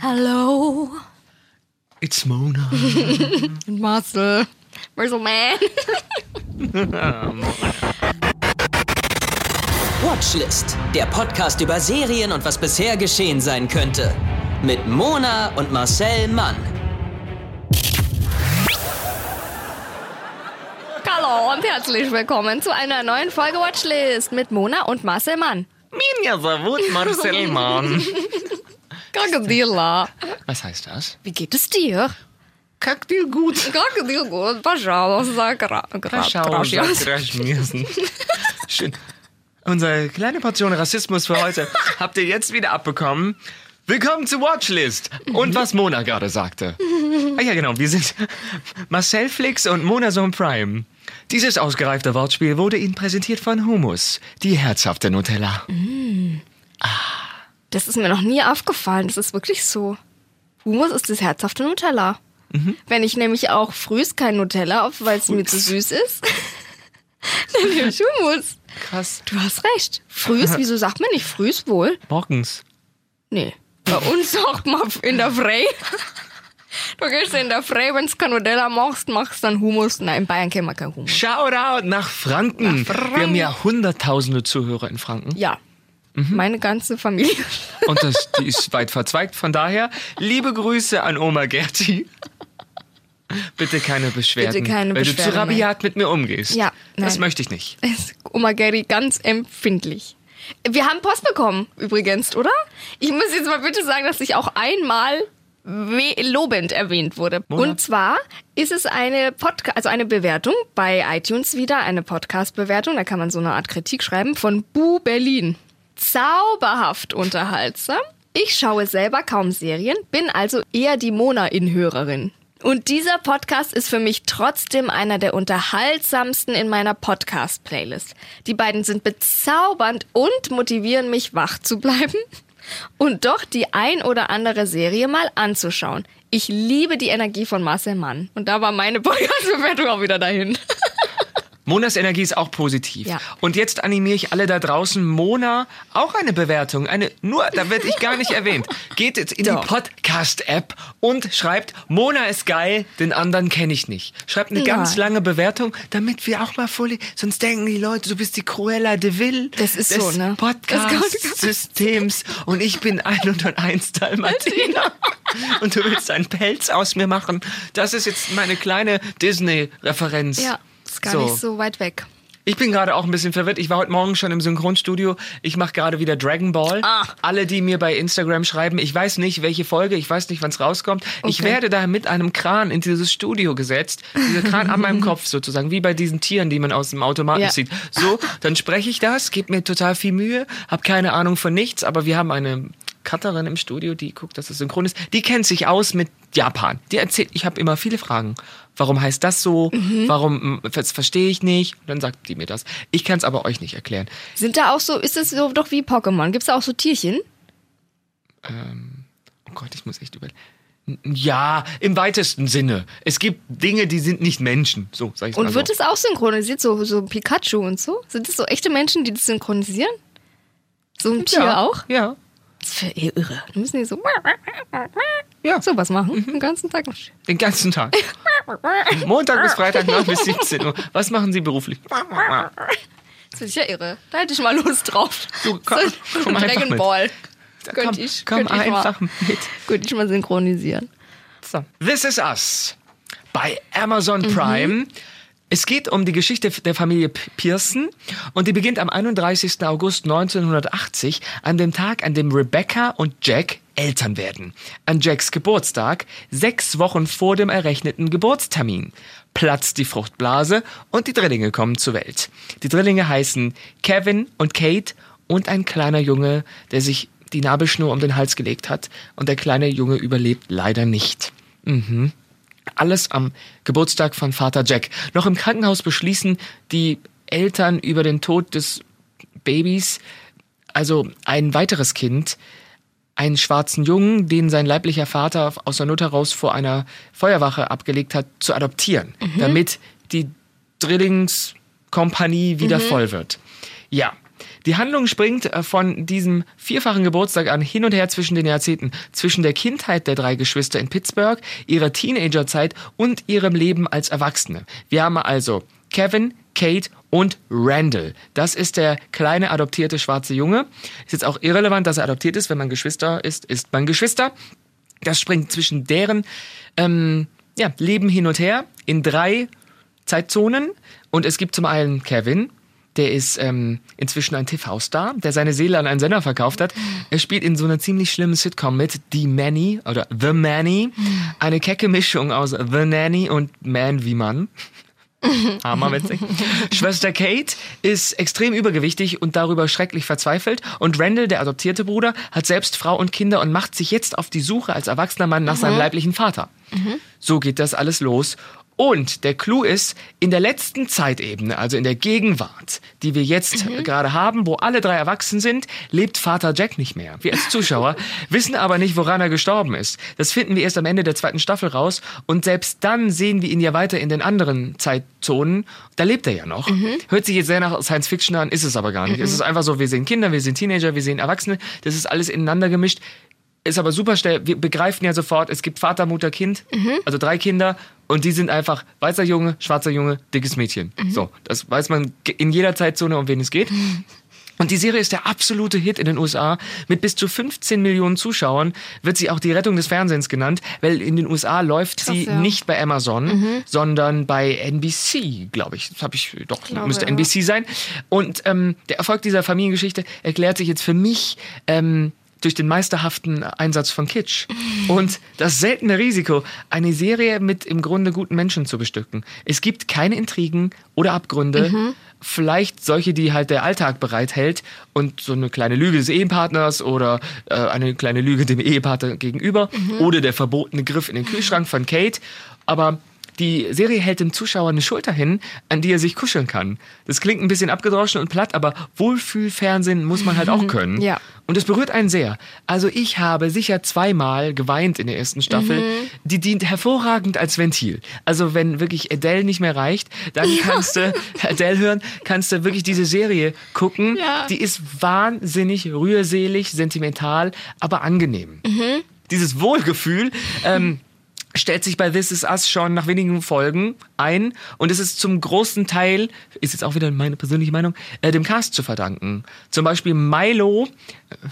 Hallo. It's Mona. Und Marcel. Marcel Man. Watchlist, der Podcast über Serien und was bisher geschehen sein könnte. Mit Mona und Marcel Mann. Hallo und herzlich willkommen zu einer neuen Folge Watchlist mit Mona und Marcel Mann. Minja Savut Marcel Mann. Krokodila. Was heißt das? Wie geht es dir? Kack dir gut. Krokodil gut. Pожалуйста. Gracias. Gracias. Schön. Unsere kleine Portion Rassismus für heute habt ihr jetzt wieder abbekommen. Willkommen zu Watchlist. Und was Mona gerade sagte. Ah ja, genau. Wir sind Marcel Flix und Mona Sohn Prime. Dieses ausgereifte Wortspiel wurde Ihnen präsentiert von Humus, die herzhafte Nutella. Das ist mir noch nie aufgefallen. Das ist wirklich so. Humus ist das herzhafte Nutella. Wenn ich nämlich auch frühs kein Nutella auf, weil es mir zu süß ist, dann nehme ich Humus. Krass. Du hast recht. Frühs, wieso sagt man nicht frühs wohl? Morgens. Nee. Bei uns sagt man in der Frei. Du gehst in der Frei, wenn du Nutella machst, machst dann Humus. Nein, in Bayern kennen wir kein Humus. Shoutout nach Franken. Nach Franken. Wir haben ja hunderttausende Zuhörer in Franken. Ja. Meine ganze Familie. Und das, die ist weit verzweigt. Von daher, liebe Grüße an Oma Gerti. Bitte keine Beschwerden. Bitte keine weil du Beschwerden zu rabiat mit mir umgehst. Ja, Das nein. möchte ich nicht. ist Oma Gary ganz empfindlich. Wir haben Post bekommen, übrigens, oder? Ich muss jetzt mal bitte sagen, dass ich auch einmal lobend erwähnt wurde. Mona? Und zwar ist es eine Podcast, also eine Bewertung bei iTunes wieder, eine Podcast-Bewertung, da kann man so eine Art Kritik schreiben, von Bu Berlin. Zauberhaft unterhaltsam. Ich schaue selber kaum Serien, bin also eher die Mona-Inhörerin. Und dieser Podcast ist für mich trotzdem einer der unterhaltsamsten in meiner Podcast-Playlist. Die beiden sind bezaubernd und motivieren mich, wach zu bleiben und doch die ein oder andere Serie mal anzuschauen. Ich liebe die Energie von Marcel Mann. Und da war meine Podcast-Bewertung auch wieder dahin. Monas Energie ist auch positiv. Ja. Und jetzt animiere ich alle da draußen, Mona, auch eine Bewertung, eine, nur, da werde ich gar nicht erwähnt. Geht jetzt in Doch. die Podcast-App und schreibt, Mona ist geil, den anderen kenne ich nicht. Schreibt eine ganz Nein. lange Bewertung, damit wir auch mal voll, sonst denken die Leute, du bist die Cruella de Vil Das ist des so, ne? Podcast-Systems und ich bin 101 Dalmatiner und du willst einen Pelz aus mir machen. Das ist jetzt meine kleine Disney-Referenz. Ja, ist gar nicht so weit weg. Ich bin gerade auch ein bisschen verwirrt. Ich war heute Morgen schon im Synchronstudio. Ich mache gerade wieder Dragon Ball. Ah. Alle, die mir bei Instagram schreiben, ich weiß nicht, welche Folge, ich weiß nicht, wann es rauskommt. Ich Okay. werde da mit einem Kran in dieses Studio gesetzt. Dieser Kran an meinem Kopf sozusagen, wie bei diesen Tieren, die man aus dem Automaten Ja. sieht. So, dann spreche ich das, gebe mir total viel Mühe, habe keine Ahnung von nichts, aber wir haben eine Cutterin im Studio, die guckt, dass es synchron ist. Die kennt sich aus mit Japan. Die erzählt, ich habe immer viele Fragen. Warum heißt das so? Mhm. Warum, das verstehe ich nicht. Und dann sagt die mir das. Ich kann es aber euch nicht erklären. Sind da auch so, ist es so doch wie Pokémon? Gibt es da auch so Tierchen? Oh Gott, ich muss echt überlegen. Ja, im weitesten Sinne. Es gibt Dinge, die sind nicht Menschen. So, sag ich mal Und wird so. es auch synchronisiert, so, so Pikachu und so? Sind es so echte Menschen, die das synchronisieren? So ein Tier ja, auch? Ja. Ja irre. Dann müssen die so, Ja. so was machen, den ganzen Tag. Den ganzen Tag. Montag bis Freitag 9 bis 17 Uhr. Was machen Sie beruflich? Das ist ja irre. Da hätte ich mal Lust drauf. Du, komm- so, komm Dragon. Ball. Da Könnte komm, ich, komm könnte ich einfach mal, mit. Könnte ich mal synchronisieren. So. This is Us bei Amazon Mhm. Es geht um die Geschichte der Familie Pearson und die beginnt am 31. August 1980, an dem Tag, an dem Rebecca und Jack Eltern werden. An Jacks Geburtstag, sechs Wochen vor dem errechneten Geburtstermin, platzt die Fruchtblase und die Drillinge kommen zur Welt. Die Drillinge heißen Kevin und Kate und ein kleiner Junge, der sich die Nabelschnur um den Hals gelegt hat und der kleine Junge überlebt leider nicht. Mhm. Alles am Geburtstag von Vater Jack. Noch im Krankenhaus beschließen die Eltern über den Tod des Babys, also ein weiteres Kind, einen schwarzen Jungen, den sein leiblicher Vater aus der Not heraus vor einer Feuerwache abgelegt hat, zu adoptieren, damit die Drillingskompanie wieder voll wird. Ja, Die Handlung springt äh, von diesem vierfachen Geburtstag an hin und her zwischen den Jahrzehnten, zwischen der Kindheit der drei Geschwister in Pittsburgh, ihrer Teenagerzeit und ihrem Leben als Erwachsene. Wir haben also Kevin, Kate und Randall. Das ist der kleine adoptierte schwarze Junge. Ist jetzt auch irrelevant, dass er adoptiert ist. Wenn man Geschwister ist, ist man Geschwister. Das springt zwischen deren ähm, ja, Leben hin und her in drei Zeitzonen. Und es gibt zum einen Kevin, der ist ähm, inzwischen ein TV-Star, der seine Seele an einen Sender verkauft hat. Er spielt in so einer ziemlich schlimmen Sitcom mit The Manny oder The Manny. Eine kecke Mischung aus The Nanny und Man wie Mann. Armer witzig. Schwester Kate ist extrem übergewichtig und darüber schrecklich verzweifelt. Und Randall, der adoptierte Bruder, hat selbst Frau und Kinder und macht sich jetzt auf die Suche als erwachsener Mann nach seinem leiblichen Vater. So geht das alles los. Und der Clou ist, in der letzten Zeitebene, also in der Gegenwart, die wir jetzt gerade haben, wo alle drei erwachsen sind, lebt Vater Jack nicht mehr. Wir als Zuschauer wissen aber nicht, woran er gestorben ist. Das finden wir erst am Ende der zweiten Staffel raus. Und selbst dann sehen wir ihn ja weiter in den anderen Zeitzonen. Da lebt er ja noch. Hört sich jetzt sehr nach Science Fiction an, ist es aber gar nicht. Es ist einfach so, wir sehen Kinder, wir sehen Teenager, wir sehen Erwachsene. Das ist alles ineinander gemischt ist aber super schnell. Wir begreifen ja sofort, es gibt Vater, Mutter, Kind, also drei Kinder und die sind einfach weißer Junge, schwarzer Junge, dickes Mädchen. So, das weiß man in jeder Zeitzone, um wen es geht. Und die Serie ist der absolute Hit in den USA. Mit bis zu 15 Millionen Zuschauern wird sie auch die Rettung des Fernsehens genannt, weil in den USA läuft sie ja. nicht bei Amazon, sondern bei NBC, glaube ich. Das habe ich doch, glaube, müsste ja. NBC sein. Und ähm, der Erfolg dieser Familiengeschichte erklärt sich jetzt für mich ähm, durch den meisterhaften Einsatz von Kitsch. Und das seltene Risiko, eine Serie mit im Grunde guten Menschen zu bestücken. Es gibt keine Intrigen oder Abgründe, vielleicht solche, die halt der Alltag bereithält. Und so eine kleine Lüge des Ehepartners oder äh, eine kleine Lüge dem Ehepartner gegenüber oder der verbotene Griff in den Kühlschrank von Kate. Aber die Serie hält dem Zuschauer eine Schulter hin, an die er sich kuscheln kann. Das klingt ein bisschen abgedroschen und platt, aber Wohlfühlfernsehen muss man halt auch können. Ja. Und es berührt einen sehr. Also ich habe sicher zweimal geweint in der ersten Staffel. Die dient hervorragend als Ventil. Also wenn wirklich Adele nicht mehr reicht, dann kannst du Adele hören, kannst du wirklich diese Serie gucken. Ja. Die ist wahnsinnig rührselig, sentimental, aber angenehm. Dieses Wohlgefühl. Ähm, stellt sich bei This Is Us schon nach wenigen Folgen ein und es ist zum großen Teil, ist jetzt auch wieder meine persönliche Meinung, äh, dem Cast zu verdanken. Zum Beispiel Milo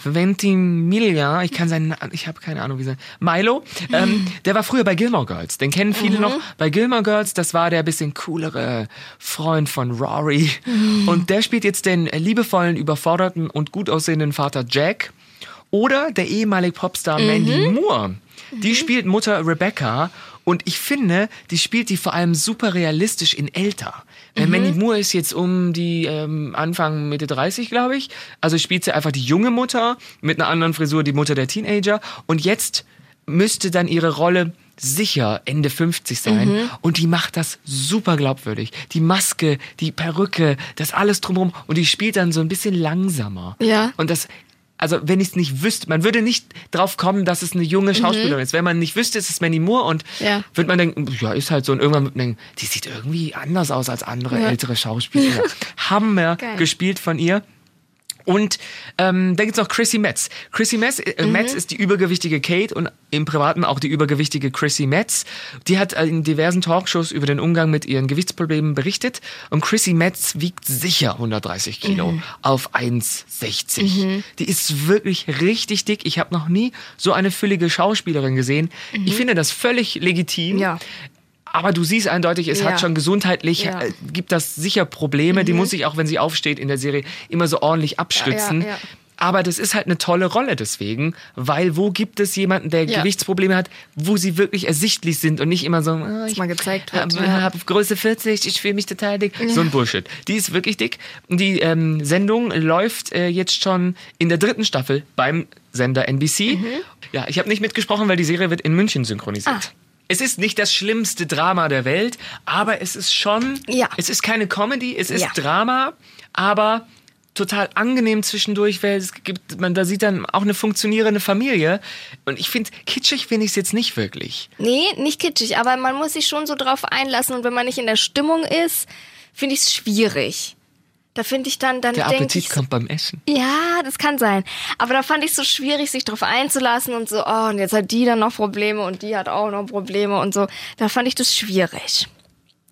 Ventimiglia, ich kann seinen, ich habe keine Ahnung wie sein, Milo, ähm, der war früher bei Gilmore Girls, den kennen viele noch. Bei Gilmore Girls, das war der bisschen coolere Freund von Rory. Und der spielt jetzt den liebevollen, überforderten und gut aussehenden Vater Jack oder der ehemalige Popstar Mandy Moore. Die spielt Mutter Rebecca und ich finde, die spielt die vor allem super realistisch in älter. Weil Mandy Moore ist jetzt um die ähm, Anfang Mitte 30, glaube ich. Also spielt sie einfach die junge Mutter mit einer anderen Frisur, die Mutter der Teenager. Und jetzt müsste dann ihre Rolle sicher Ende 50 sein und die macht das super glaubwürdig. Die Maske, die Perücke, das alles drumherum und die spielt dann so ein bisschen langsamer. Ja. Und das, also wenn ich es nicht wüsste, man würde nicht drauf kommen, dass es eine junge Schauspielerin ist. Wenn man nicht wüsste, es ist Mandy Moore und Mhm. Ja. würde man denken, ja, ist halt so und irgendwann wird man denken, die sieht irgendwie anders aus als andere Ja. ältere Schauspieler. Hammer Geil. gespielt von ihr. Und ähm, dann gibt's noch Chrissy Metz. Chrissy Metz, äh, Mhm. Metz ist die übergewichtige Kate und im Privaten auch die übergewichtige Chrissy Metz. Die hat äh, in diversen Talkshows über den Umgang mit ihren Gewichtsproblemen berichtet. Und Chrissy Metz wiegt sicher 130 Kilo Mhm. auf 1,60. Die ist wirklich richtig dick. Ich habe noch nie so eine füllige Schauspielerin gesehen. Ich finde das völlig legitim. Mhm. Ja. Aber du siehst eindeutig, es Ja. hat schon gesundheitlich, Ja. Mhm. äh, gibt das sicher Probleme. Die muss sich auch, wenn sie aufsteht in der Serie, immer so ordentlich abstützen. Ja, ja, ja. Aber das ist halt eine tolle Rolle deswegen, weil wo gibt es jemanden, der Ja. Gewichtsprobleme hat, wo sie wirklich ersichtlich sind und nicht immer so, ah, ich mal gezeigt wird, habe ja. hab Größe 40, ich fühle mich total dick. So ein Bullshit. Die ist wirklich dick. Die ähm, Sendung läuft äh, jetzt schon in der dritten Staffel beim Sender NBC. Mhm. Ja, ich habe nicht mitgesprochen, weil die Serie wird in München synchronisiert. Ah. Es ist nicht das schlimmste Drama der Welt, aber es ist schon, Ja. es ist keine Comedy, es ist Ja. Drama, aber total angenehm zwischendurch, weil es gibt, man da sieht dann auch eine funktionierende Familie und ich finde, kitschig finde ich es jetzt nicht wirklich. Nee, nicht kitschig, aber man muss sich schon so drauf einlassen und wenn man nicht in der Stimmung ist, finde ich es schwierig. Da finde ich dann, dann Der Appetit ich, kommt beim Essen. ja, das kann sein. Aber da fand ich es so schwierig, sich drauf einzulassen und so, oh, und jetzt hat die dann noch Probleme und die hat auch noch Probleme und so. Da fand ich das schwierig.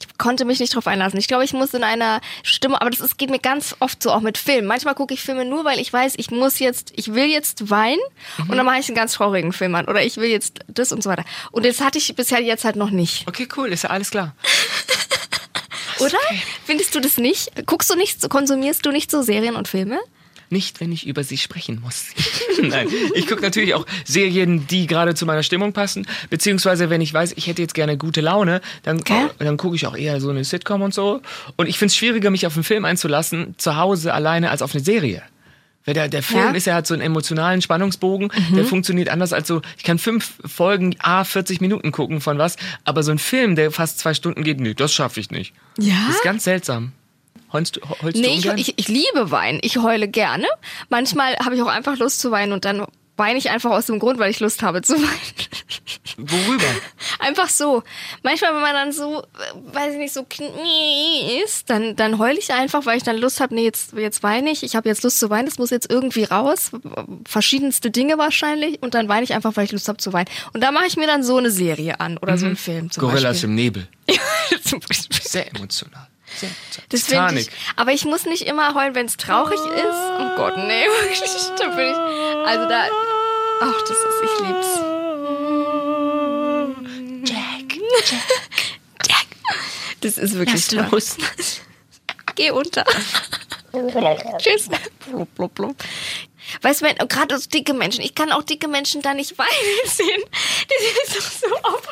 Ich konnte mich nicht drauf einlassen. Ich glaube, ich muss in einer Stimme, aber das ist, geht mir ganz oft so auch mit Filmen. Manchmal gucke ich Filme nur, weil ich weiß, ich muss jetzt, ich will jetzt weinen und dann mache ich einen ganz traurigen Film an. Oder ich will jetzt das und so weiter. Und das hatte ich bisher jetzt halt noch nicht. Okay, cool, ist ja alles klar. Oder? Findest du das nicht? Guckst du nicht, konsumierst du nicht so Serien und Filme? Nicht, wenn ich über sie sprechen muss. Nein, ich gucke natürlich auch Serien, die gerade zu meiner Stimmung passen. Beziehungsweise, wenn ich weiß, ich hätte jetzt gerne gute Laune, dann, Okay. dann gucke ich auch eher so eine Sitcom und so. Und ich finde es schwieriger, mich auf einen Film einzulassen, zu Hause alleine, als auf eine Serie. Weil der, der Film Ja. Mhm. ist ja hat so einen emotionalen Spannungsbogen, der funktioniert anders als so, ich kann fünf Folgen, a 40 Minuten gucken von was, aber so ein Film, der fast zwei Stunden geht, nee, das schaffe ich nicht. Ja? Das ist ganz seltsam. Heulst du, heulst du Nee, ich, ich, ich liebe Weinen. Ich heule gerne. Manchmal habe ich auch einfach Lust zu weinen und dann weine ich einfach aus dem Grund, weil ich Lust habe zu weinen. Worüber? Einfach so. Manchmal, wenn man dann so, äh, weiß ich nicht, so knie ist, dann, dann heule ich einfach, weil ich dann Lust habe, nee, jetzt, jetzt weine ich. Ich habe jetzt Lust zu weinen, das muss jetzt irgendwie raus. Verschiedenste Dinge wahrscheinlich. Und dann weine ich einfach, weil ich Lust habe zu weinen. Und da mache ich mir dann so eine Serie an oder so einen Film zum Gorillas Beispiel. im Nebel. Zum Beispiel. Sehr emotional. Sehr emotional. Ich. Aber ich muss nicht immer heulen, wenn es traurig ist. Oh Gott, nee, wirklich. Da bin ich. Also da. Ach, das ist, ich lieb's. Jack. Jack. Das ist wirklich Lass los. Geh unter. Tschüss. Blub, blub, blub. Weißt du, wenn- gerade so dicke Menschen, ich kann auch dicke Menschen da nicht weinen sehen. Sind doch so auf.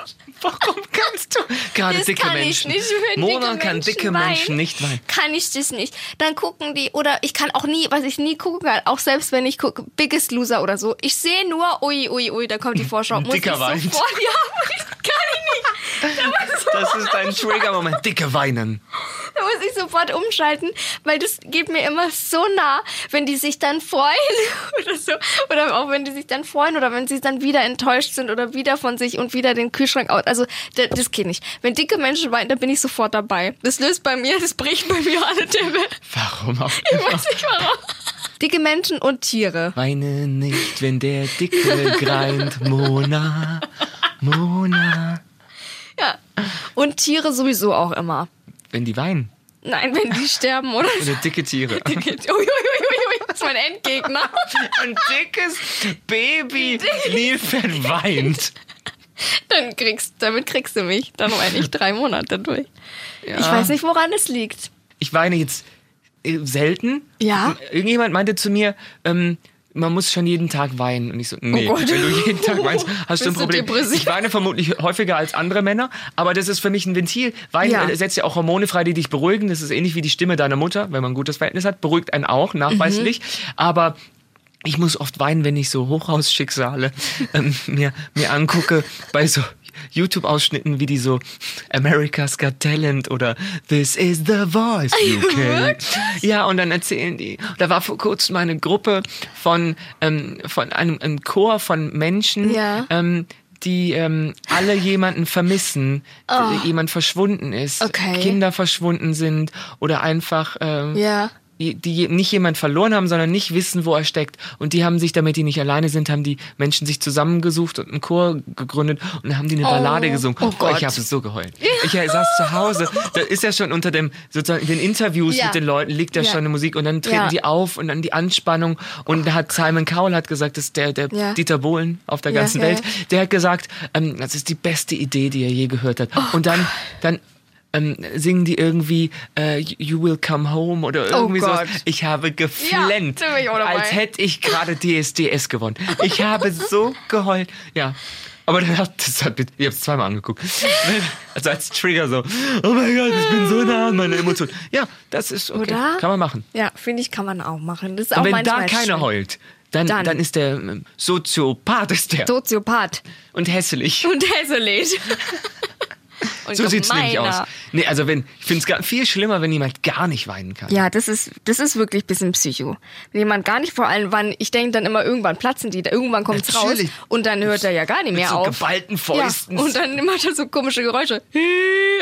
Warum kannst du? Gerade Das dicke kann Menschen. ich nicht. Wenn Mona dicke kann Menschen dicke weinen, Menschen nicht weinen. Kann ich das nicht. Dann gucken die, oder ich kann auch nie, was ich nie gucken kann, auch selbst wenn ich gucke, Biggest Loser oder so. Ich sehe nur, ui, ui, ui, da kommt die Vorschau. Muss Dicker ich weint. sofort, ja, kann ich nicht. Das ist ein Trigger-Moment. Dicke weinen. Muss ich sofort umschalten, weil das geht mir immer so nah, wenn die sich dann freuen oder so. Oder auch wenn die sich dann freuen oder wenn sie dann wieder enttäuscht sind oder wieder von sich und wieder den Kühlschrank aus. Also da- das geht nicht. Wenn dicke Menschen weinen, dann bin ich sofort dabei. Das löst bei mir, das bricht bei mir alle Dämme. Warum auch Ich weiß nicht warum. Dicke Menschen und Tiere. Weine nicht, wenn der Dicke greint. Mona, Mona. Ja. Und Tiere sowieso auch immer. Wenn die weinen. Nein, wenn die sterben oder. Oder dicke Tiere. Dicke, ui, ui, ui, das ist mein Endgegner. Ein dickes Baby Nilpferd weint. Dann kriegst, damit kriegst du mich. Dann weine ich drei Monate durch. Ja. Ich weiß nicht, woran es liegt. Ich weine jetzt äh, selten. Ja? Irgendjemand meinte zu mir, ähm, man muss schon jeden Tag weinen. Und ich so, nee, Oh wenn du jeden Tag weinst, hast du ein Problem. depressiv? Ich weine vermutlich häufiger als andere Männer, aber das ist für mich ein Ventil. Weinen Ja. äh, setzt ja auch Hormone frei, die dich beruhigen. Das ist ähnlich wie die Stimme deiner Mutter, wenn man ein gutes Verhältnis hat, beruhigt einen auch, nachweislich. Mhm. Aber ich muss oft weinen, wenn ich so Hochhausschicksale ähm, mir, mir angucke bei so YouTube-Ausschnitten, wie die so America's Got Talent oder This is the Voice UK. Ja, und dann erzählen die, da war vor kurzem eine Gruppe von, ähm, von einem, einem Chor von Menschen, Ja. ähm, die ähm, alle jemanden vermissen, der jemand verschwunden ist, Oh. Okay. Kinder verschwunden sind oder einfach ähm, Ja. Die, nicht jemand verloren haben, sondern nicht wissen, wo er steckt. Und die haben sich, damit die nicht alleine sind, haben die Menschen sich zusammengesucht und einen Chor gegründet und dann haben die eine Ballade gesungen. oh Gott. ich habe so geheult. Ich saß zu Hause, da ist ja schon unter dem sozusagen den Interviews Ja. mit den Leuten liegt ja, schon eine Musik und dann treten die auf und dann die Anspannung und da hat Simon Cowell hat gesagt, das ist der der. Dieter Bohlen auf der ganzen Welt, der hat gesagt, ähm, das ist die beste Idee, die er je gehört hat. Oh und dann dann ähm, singen die irgendwie äh, You Will Come Home oder irgendwie Oh sowas. Ich habe geflennt, Ja, als hätte ich gerade DSDS gewonnen. Ich habe so geheult. Ja. Aber dann hat das hat, ich habe es zweimal angeguckt. Also als Trigger so, oh mein Gott, ich bin so nah an meine Emotionen. Ja, das ist okay. Oder? Kann man machen. Ja, finde ich, kann man auch machen. Das ist Und auch wenn da keiner schön. heult, dann, Dann. dann. ist der ähm, Soziopath ist der. Soziopath und hässlich. und hässlich. und So sieht's nämlich aus. Nee, also wenn, ich finde es viel schlimmer, wenn jemand gar nicht weinen kann. Ja, das ist, das ist wirklich ein bisschen Psycho. Wenn jemand gar nicht, vor allem, wann, ich denke dann immer, irgendwann platzen die, irgendwann kommt's raus Natürlich. und dann hört er ja gar nicht mehr so auf. geballten Fäusten. Ja, und dann macht er so komische Geräusche.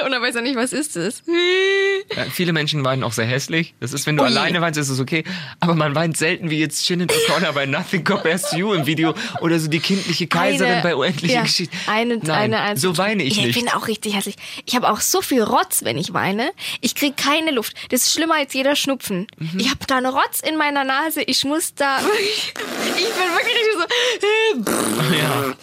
Und dann weiß er nicht, was ist es. Ja, viele Menschen weinen auch sehr hässlich. Das ist, wenn du Ui. alleine weinst, ist es okay. Aber man weint selten wie jetzt Shannon O'Connor bei Nothing Compares to You im Video oder so die kindliche Kaiserin Eine- bei Unendliche ja, Geschichte. Eine, Nein, eine, eine, so weine ich ja, nicht. Ich bin auch richtig hässlich. Ich habe auch so viel Rotz, wenn ich weine. Ich krieg keine Luft. Das ist schlimmer als jeder Schnupfen. Mhm. Ich habe da eine Rotz in meiner Nase. Ich muss da. Ich bin wirklich so. ja.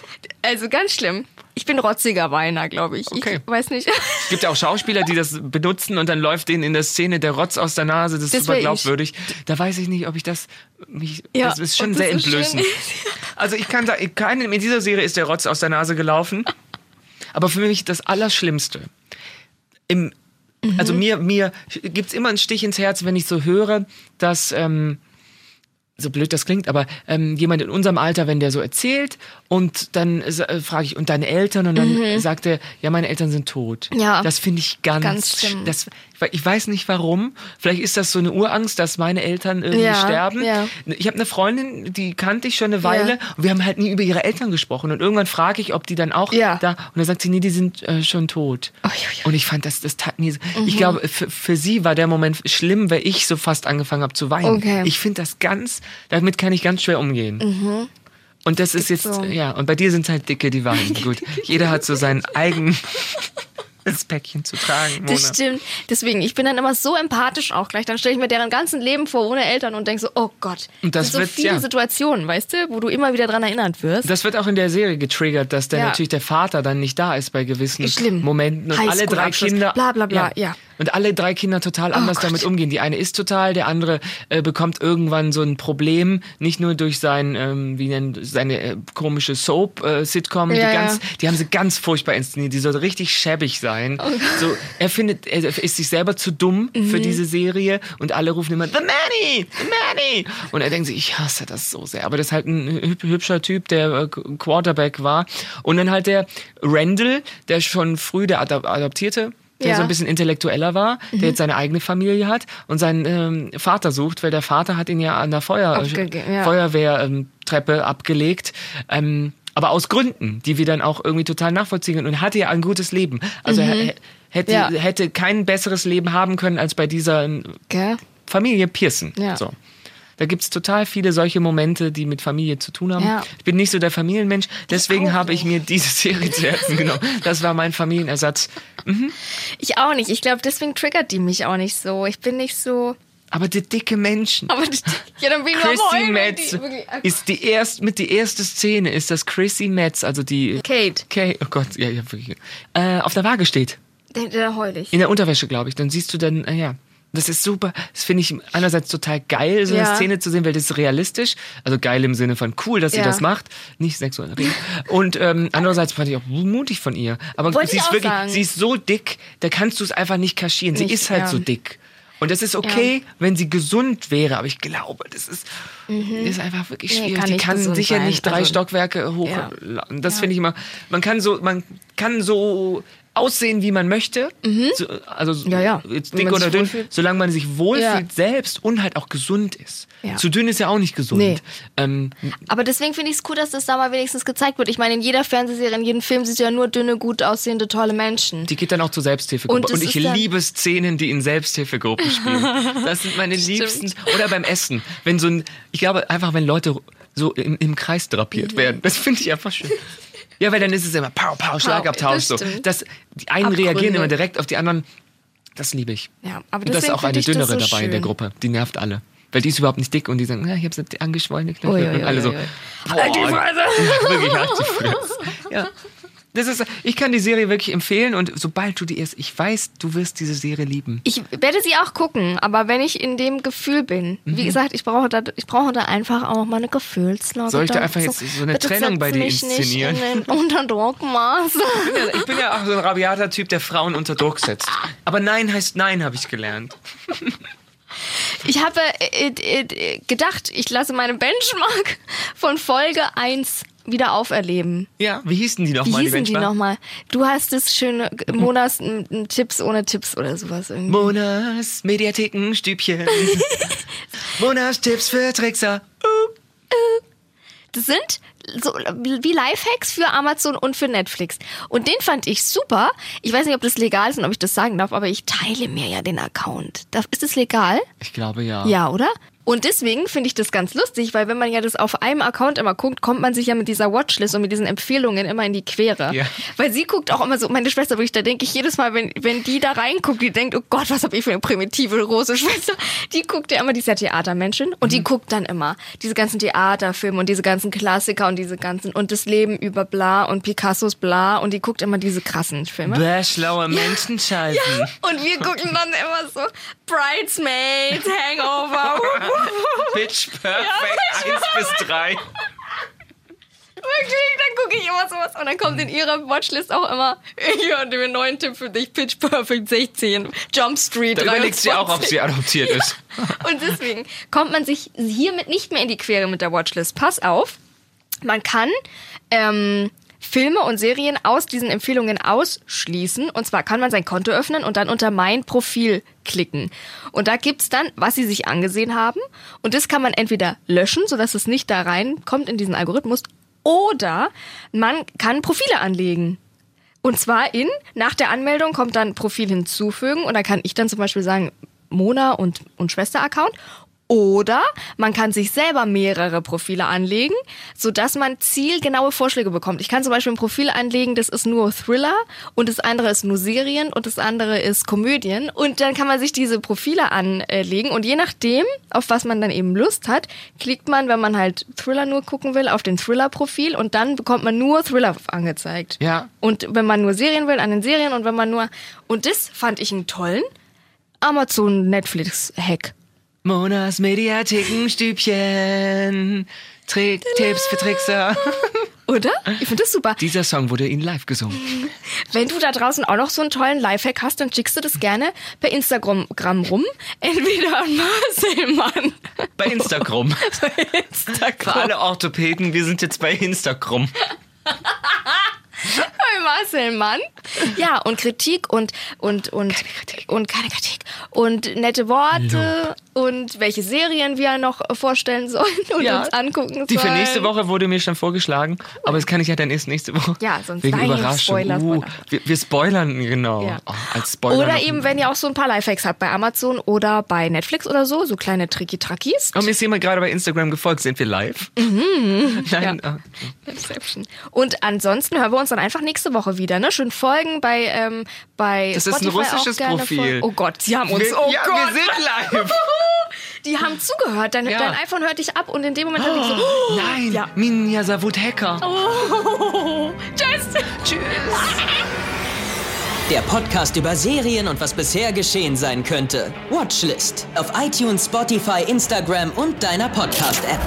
Also ganz schlimm. Ich bin rotziger Weiner, glaube ich. Okay. Ich weiß nicht. Es gibt ja auch Schauspieler, die das benutzen und dann läuft denen in der Szene der Rotz aus der Nase. Das ist Das super wär ich. glaubwürdig. Da weiß ich nicht, ob ich das. Mich, Ja, das ist schon das sehr entblößend. Also ich kann sagen, in dieser Serie ist der Rotz aus der Nase gelaufen. Aber für mich das Allerschlimmste. Im, Also Mhm. mir, mir gibt's immer einen Stich ins Herz, wenn ich so höre, dass. Ähm, so blöd das klingt, aber ähm, jemand in unserem Alter, wenn der so erzählt und dann äh, frage ich, und deine Eltern? Und dann sagt er, ja, meine Eltern sind tot. Mhm. Ja. Das finde ich ganz, Ganz schlimm. Das, ich weiß nicht warum. Vielleicht ist das so eine Urangst, dass meine Eltern irgendwie Ja, sterben. ja. Ich habe eine Freundin, die kannte ich schon eine Weile Ja. und wir haben halt nie über ihre Eltern gesprochen. Und irgendwann frage ich, ob die dann auch Ja. da. Und dann sagt sie, nee, die sind äh, schon tot. Ui. Und ich fand das, das tat mir. so- Mhm. Ich glaube, für, für sie war der Moment schlimm, weil ich so fast angefangen habe zu weinen. Okay. Ich finde das ganz, damit kann ich ganz schwer umgehen. Und das ist jetzt, Mhm. so. ja, und bei dir sind halt Dicke, die weinen. Gut. Jeder hat so sein eigenes Päckchen zu tragen. Mona. Das stimmt. Deswegen, ich bin dann immer so empathisch auch gleich. Dann stelle ich mir deren ganzen Leben vor ohne Eltern und denke so, oh Gott. Und das sind so wird- viele ja. Situationen, weißt du, wo du immer wieder dran erinnert wirst. Das wird auch in der Serie getriggert, dass der Ja. natürlich der Vater dann nicht da ist bei gewissen Schlimm. Momenten und alle drei Kinder bla, bla, bla, ja. Oh und alle drei Kinder total anders Gott. damit umgehen. Die eine ist total, der andere äh, bekommt irgendwann so ein Problem, nicht nur durch sein ähm, wie nennt seine äh, komische Soap äh, die Ja, ganz, ja. die haben sie ganz furchtbar inszeniert, die soll richtig schäbig sein. Oh so er findet er ist sich selber zu dumm Mhm. für diese Serie und alle rufen immer The Manny, The Manny und er denkt sich, ich hasse das so sehr, aber das ist halt ein hüb- hübscher Typ, der äh, Quarterback war und dann halt der Randall, der schon früh der Adop Adoptierte der Ja. so ein bisschen intellektueller war, der jetzt seine eigene Familie hat und seinen ähm, Vater sucht, weil der Vater hat ihn ja an der Feuer, ja. Feuerwehrtreppe abgelegt. Ähm, aber aus Gründen, die wir dann auch irgendwie total nachvollziehen können. Und hatte ja ein gutes Leben. Also er hätte, Ja. hätte kein besseres Leben haben können als bei dieser ähm, Gell? Familie Pearson. Ja. So. Da gibt's total viele solche Momente, die mit Familie zu tun haben. Ja. Ich bin nicht so der Familienmensch, deswegen habe ich mir diese Serie zu Herzen genommen. Das war mein Familienersatz. Ich auch nicht. Ich glaube, deswegen triggert die mich auch nicht so. Ich bin nicht so. Aber die dicke Menschen. Aber die, ja, dann bin ich am Chrissy Metz die wirklich- ist die erst mit die erste Szene ist, dass Chrissy Metz, also die Kate, Kay, oh Gott, ja, ja, wirklich, äh, auf der Waage steht. der, der heul ich. In der Unterwäsche, glaube ich. Dann siehst du dann, äh, ja. Das ist super. Das finde ich einerseits total geil, so eine Ja. Szene zu sehen, weil das ist realistisch. Also geil im Sinne von cool, dass sie Ja. das macht. Nicht sexuell. Und ähm, andererseits fand ich auch mutig von ihr. Aber Wollte sie ist wirklich, sagen. sie ist so dick, da kannst du es einfach nicht kaschieren. Sie Nicht, ist halt ja. so dick. Und das ist okay, wenn sie gesund wäre, aber ich glaube, das ist, ist einfach wirklich Nee, schwierig. kann die kann sicher sein. nicht drei Also, Stockwerke hoch. ja. Das finde ich immer. Man kann so, man kann so aussehen, wie man möchte. So, also Mhm. Ja, ja. jetzt dick man oder sich dünn, solange man sich wohlfühlt Ja. selbst und halt auch gesund ist. Zu dünn ist ja auch nicht gesund. Nee. Ähm, Aber deswegen finde ich es cool, dass das da mal wenigstens gezeigt wird. Ich meine, in jeder Fernsehserie, in jedem Film sind ja nur dünne, gut aussehende, tolle Menschen. die geht dann auch zur Selbsthilfegruppe. Und Und, ich liebe Szenen, die in Selbsthilfegruppen spielen. Das sind meine liebsten. Oder beim Essen. Wenn so ein, ich glaube einfach, wenn Leute so im, im Kreis drapiert Mhm. werden. Das finde ich einfach schön. Ja, weil dann ist es immer pow, pow, Schlagabtausch. das So. Das, die einen Abgründe. reagieren immer direkt auf die anderen. Das liebe ich. Ja, aber Und da ist auch eine ich das dünnere so dabei in der schön. Gruppe. Die nervt alle. Weil die ist überhaupt nicht dick und die sagen, na, ich habe so angeschwollene Knöchel. Und alle so, boah, die Fresse! wirklich halt die Fresse. Ja. Das ist, ich kann die Serie wirklich empfehlen und sobald du die erst, ich weiß, du wirst diese Serie lieben. Ich werde sie auch gucken, aber wenn ich in dem Gefühl bin, Mhm. wie gesagt, ich brauche da, ich brauche da einfach auch mal eine Gefühlslage. Soll ich da einfach jetzt so eine Trennung bei dir inszenieren? Nicht in Unterdruckmaß. Ich bin ja- Ich bin ja auch so ein rabiater Typ, der Frauen unter Druck setzt. Aber Nein heißt Nein, habe ich gelernt. Ich habe äh, äh, gedacht, ich lasse meine Benchmark von Folge 1 wieder auferleben. Ja, wie hießen die Wie nochmal? hießen die nochmal? Du hast es schöne Monas n- n- Tipps ohne Tipps oder sowas irgendwie. Monas Mediathekenstübchen. Monas Tipps für Trickser. Das sind so wie Lifehacks für Amazon und für Netflix. Und den fand ich super. Ich weiß nicht, ob das legal ist und ob ich das sagen darf, aber ich teile mir ja den Account. Ist das legal? Ich glaube ja. Ja, oder? Und deswegen finde ich das ganz lustig, weil wenn man ja das auf einem Account immer guckt, kommt man sich ja mit dieser Watchlist und mit diesen Empfehlungen immer in die Quere. Ja. Weil sie guckt auch immer so, meine Schwester, wirklich, da denke ich jedes Mal, wenn, wenn die da reinguckt, die denkt, oh Gott, was habe ich für eine primitive große Schwester. Die guckt ja immer, die ist ja Theatermenschen und die guckt dann immer diese ganzen Theaterfilme und diese ganzen Klassiker und diese ganzen und das Leben über bla und Picassos bla und die guckt immer diese krassen Filme. Bäh, schlaue Menschen schalten. Und wir gucken dann immer so Bridesmaids, Hangover. Pitch Perfect 1 bis 3. Wirklich, dann gucke ich immer sowas und dann kommt in ihrer Watchlist auch immer, hier haben wir einen neuen Tipp für dich, Pitch Perfect 16, Jump Street Da überlegt sie auch, ob 23. sie adoptiert ist. Und deswegen kommt man sich hiermit nicht mehr in die Quere mit der Watchlist. Pass auf, man kann ähm, Filme und Serien aus diesen Empfehlungen ausschließen. Und zwar kann man sein Konto öffnen und dann unter Mein Profil klicken. Und da gibt's dann, was sie sich angesehen haben. Und das kann man entweder löschen, sodass es nicht da reinkommt in diesen Algorithmus. Oder man kann Profile anlegen. Und zwar in, nach der Anmeldung kommt dann Profil hinzufügen und da kann ich dann zum Beispiel sagen, Mona und, und Schwester-Account. Oder man kann sich selber mehrere Profile anlegen, sodass man zielgenaue Vorschläge bekommt. Ich kann zum Beispiel ein Profil anlegen, das ist nur Thriller und das andere ist nur Serien und das andere ist Komödien. Und dann kann man sich diese Profile anlegen und je nachdem, auf was man dann eben Lust hat, klickt man, wenn man halt Thriller nur gucken will, auf den Thriller-Profil und dann bekommt man nur Thriller angezeigt. Ja. Und wenn man nur Serien will, an den Serien und wenn man nur. Und das fand ich einen tollen Amazon-Netflix-Hack. Monas Mediathekenstübchen. Trick, Tipps für Trickser. Oder? Ich finde das super. Dieser Song wurde Ihnen live gesungen. Wenn du da draußen auch noch so einen tollen Lifehack hast, dann schickst du das gerne per Instagram rum. Entweder an Marcel Mann. Bei Instagram. Für Instagram. alle Orthopäden, wir sind jetzt bei Instagram. Bei Marcel Mann. Ja, und Kritik und, und, und, und keine Kritik. Und nette Worte und welche Serien wir noch vorstellen sollen und uns angucken sollen. Die für nächste Woche wurde mir schon vorgeschlagen, aber das kann ich ja dann erst nächste Woche. Ja, sonst Wegen nein, Überraschung. Spoiler, uh, wir, wir spoilern, genau. Ja. Oh, als Spoiler. Oder eben, wenn ihr auch so ein paar Lifehacks habt bei Amazon oder bei Netflix oder so, so kleine Tricky-Trackis. Oh, mir ist jemand gerade bei Instagram gefolgt. Sind wir live? Nein. Mhm. Ja. ah. Inception. Und ansonsten hören wir uns dann einfach nächste Woche wieder. Ne? Schön folgen bei, ähm, bei Das ist ein Spotify russisches Profil. Oh Gott, sie haben uns. Wir, oh ja, Gott. wir sind live. Die haben zugehört. Dein, Ja. dein iPhone hört dich ab und in dem Moment dachte ich so, oh, Nein, Ja. Minja Savut Hacker. oh, tschüss. Tschüss. Der Podcast über Serien und was bisher geschehen sein könnte. Watchlist auf iTunes, Spotify, Instagram und deiner Podcast-App.